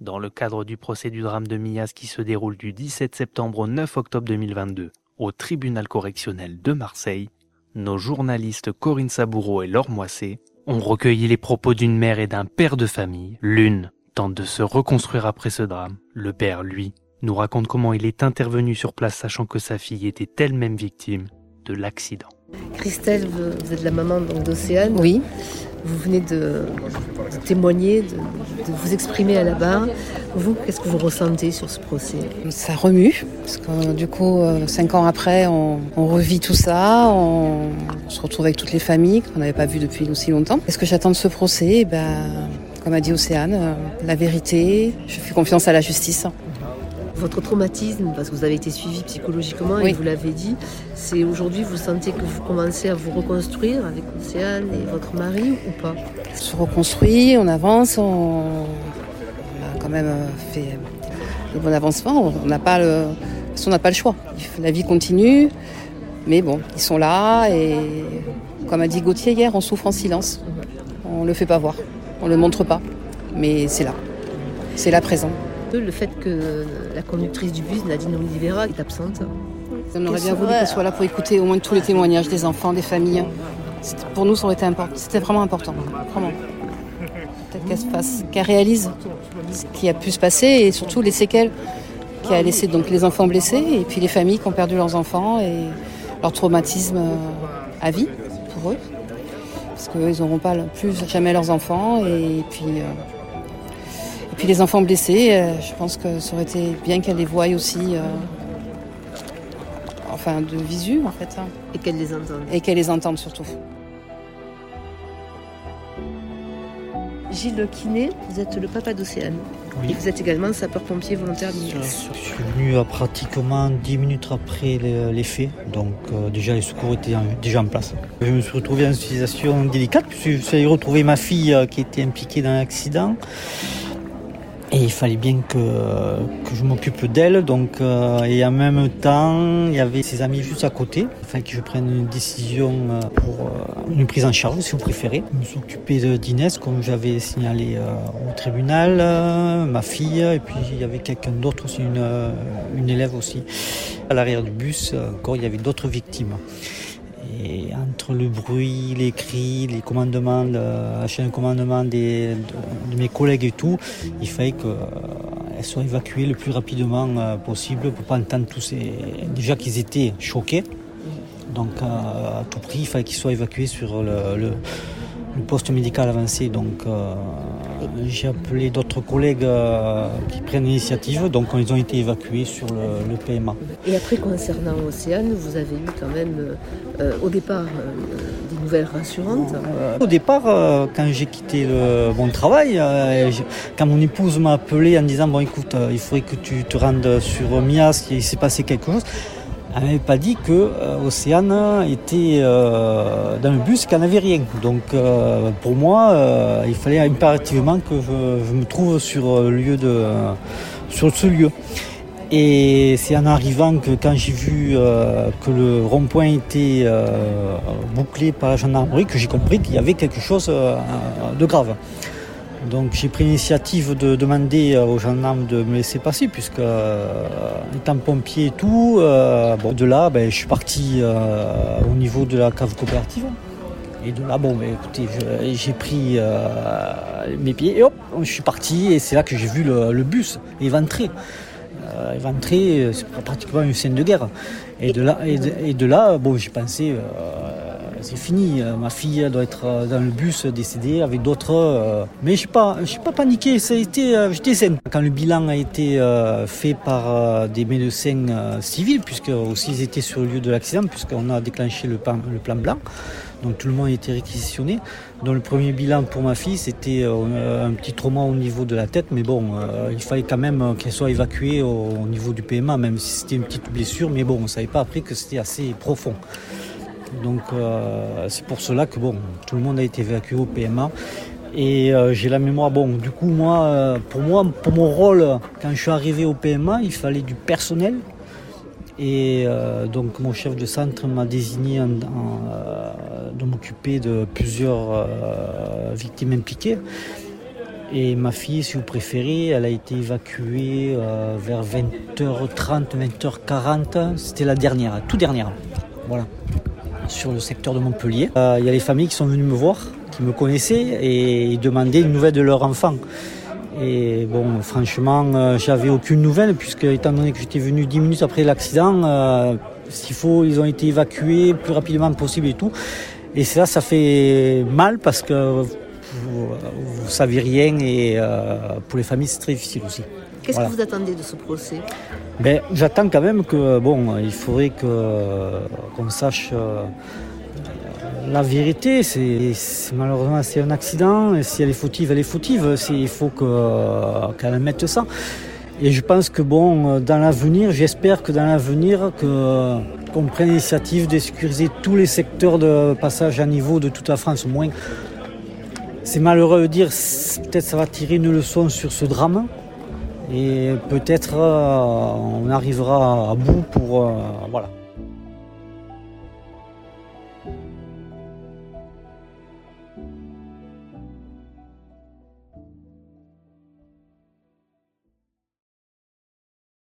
Dans le cadre du procès du drame de Mias qui se déroule du 17 septembre au 9 octobre 2022 au tribunal correctionnel de Marseille, nos journalistes Corinne Saboureau et Laure Moissé ont recueilli les propos d'une mère et d'un père de famille. L'une tente de se reconstruire après ce drame. Le père, lui, nous raconte comment il est intervenu sur place sachant que sa fille était elle-même victime de l'accident. Christelle, vous êtes la maman d'Océane. Oui. Vous venez de, témoigner, de, vous exprimer à la barre. Vous, qu'est-ce que vous ressentez sur ce procès? Ça remue, parce que du coup, euh, cinq ans après, on, revit tout ça, on, se retrouve avec toutes les familles qu'on n'avait pas vues depuis aussi longtemps. Qu'est-ce que j'attends de ce procès? Eh ben, Comme a dit Océane, euh, la vérité, je fais confiance à la justice votre traumatisme, parce que vous avez été suivi psychologiquement et vous l'avez dit, c'est aujourd'hui vous sentez que vous commencez à vous reconstruire avec Océane et votre mari ou pas? On se reconstruit, on avance, on, a quand même fait des bons avancements. On n'a pas le, on n'a pas le choix. La vie continue, mais bon, ils sont là et comme a dit Gauthier hier, on souffre en silence. On le fait pas voir, on le montre pas, mais c'est là, c'est là présent le fait que la conductrice du bus, Nadine Olivera, est absente. On aurait bien voulu qu'elle soit là pour écouter au moins tous les témoignages des enfants, des familles. Pour nous, ça aurait été important. C'était vraiment important. Vraiment. Peut-être qu'elle se fasse, qu'elle réalise ce qui a pu se passer et surtout les séquelles qui a laissé donc les enfants blessés et puis les familles qui ont perdu leurs enfants et leur traumatisme euh, à vie pour eux. Parce qu'ils n'auront pas plus jamais leurs enfants et puis euh, puis les enfants blessés, euh, je pense que ça aurait été bien qu'elle les voie aussi, euh, enfin de visu en fait. Hein. Et qu'elle les entende. Et qu'elle les entende surtout. Gilles Kiné, vous êtes le papa d'Océane. Et vous êtes également sapeur-pompier volontaire de Je suis venu à pratiquement 10 minutes après les, faits, donc euh, déjà les secours étaient déjà en place. Je me suis retrouvé en situation délicate puisque suis retrouvé ma fille qui était impliquée dans l'accident. Et il fallait bien que, que je m'occupe d'elle. Donc, euh, et en même temps, il y avait ses amis juste à côté. Il fallait que je prenne une décision euh, pour euh, une prise en charge, si vous préférez. Je me suis occupé d'Inès, comme j'avais signalé au tribunal, ma fille, et puis il y avait quelqu'un d'autre aussi, une, une élève aussi. À l'arrière du bus, encore, il y avait d'autres victimes. Et entre le bruit, les cris, les commandements, la chaîne de commandement de, mes collègues et tout, il fallait qu'elles euh, soient évacuées le plus rapidement euh, possible pour pas entendre tous ces. Déjà qu'ils étaient choqués. Donc à tout prix, il fallait qu'ils soient évacués sur le le poste médical avancé. Donc euh, j'ai appelé d'autres collègues euh, qui prennent l'initiative. Donc ils ont été évacués sur le, PMA. Et après concernant Océane, vous avez eu quand même euh, au départ des nouvelles rassurantes Au départ, quand j'ai quitté mon travail, quand mon épouse m'a appelé en disant bon écoute, il faudrait que tu te rendes sur Mias, il s'est passé quelque chose elle m'avait pas dit que euh, Océane était euh, dans le bus, qu'elle n'avait rien. Donc euh, pour moi, il fallait impérativement que je, me trouve sur sur ce lieu. Et c'est en arrivant que quand j'ai vu que le rond-point était bouclé par la gendarmerie que j'ai compris qu'il y avait quelque chose de grave. Donc j'ai pris l'initiative de demander aux gendarmes de me laisser passer, puisque euh, étant pompier et tout, euh, bon, de là, ben, je suis parti euh, au niveau de la cave coopérative. Et de là, bon, ben, écoutez, j'ai pris mes pieds et hop, je suis parti et c'est là que j'ai vu le, bus éventré. éventré, c'est pratiquement une scène de guerre. Et de là, et de là bon, j'ai pensé c'est fini. Euh, ma fille doit être euh, dans le bus décédée avec d'autres. Euh, mais je n'ai pas, pas paniqué. J'étais zen. Quand le bilan a été fait par des médecins civils, puisque aussi ils étaient sur le lieu de l'accident, puisqu'on a déclenché le plan, le plan blanc. Donc tout le monde a été réquisitionné. Dans le premier bilan pour ma fille, c'était un petit trauma au niveau de la tête, mais bon, il fallait quand même qu'elle soit évacuée au, niveau du PMA, même si c'était une petite blessure, mais bon, on ne savait pas après que c'était assez profond. Donc euh, c'est pour cela que bon, tout le monde a été évacué au PMA. Et euh, j'ai la mémoire, bon, du coup, moi, euh, pour moi, pour mon rôle, quand je suis arrivé au PMA, il fallait du personnel. Et donc mon chef de centre m'a désigné de m'occuper de plusieurs victimes impliquées. Et ma fille, si vous préférez, elle a été évacuée vers 20h30, 20h40. C'était la dernière, toute dernière. Voilà. Sur le secteur de Montpellier. Euh, il y a les familles qui sont venues me voir, qui me connaissaient et demandaient une nouvelle de leur enfant. Et bon, franchement, euh, j'avais aucune nouvelle, puisque étant donné que j'étais venu 10 minutes après l'accident, s'il faut, ils ont été évacués plus rapidement possible et tout. Et ça, ça fait mal parce que ne savez rien et euh, pour les familles c'est très difficile aussi. Qu'est-ce que vous attendez de ce procès? Ben, J'attends quand même que, bon, il faudrait que, qu'on sache euh, la vérité. C'est, malheureusement c'est un accident et si elle est fautive, elle est fautive. il faut que, qu'elle mette ça. Et je pense que bon, dans l'avenir, j'espère que dans l'avenir, qu'on prenne l'initiative de sécuriser tous les secteurs de passage à niveau de toute la France, au moins c'est malheureux de dire, peut-être ça va tirer une leçon sur ce drame. Et peut-être euh, on arrivera à bout pour... Euh, voilà.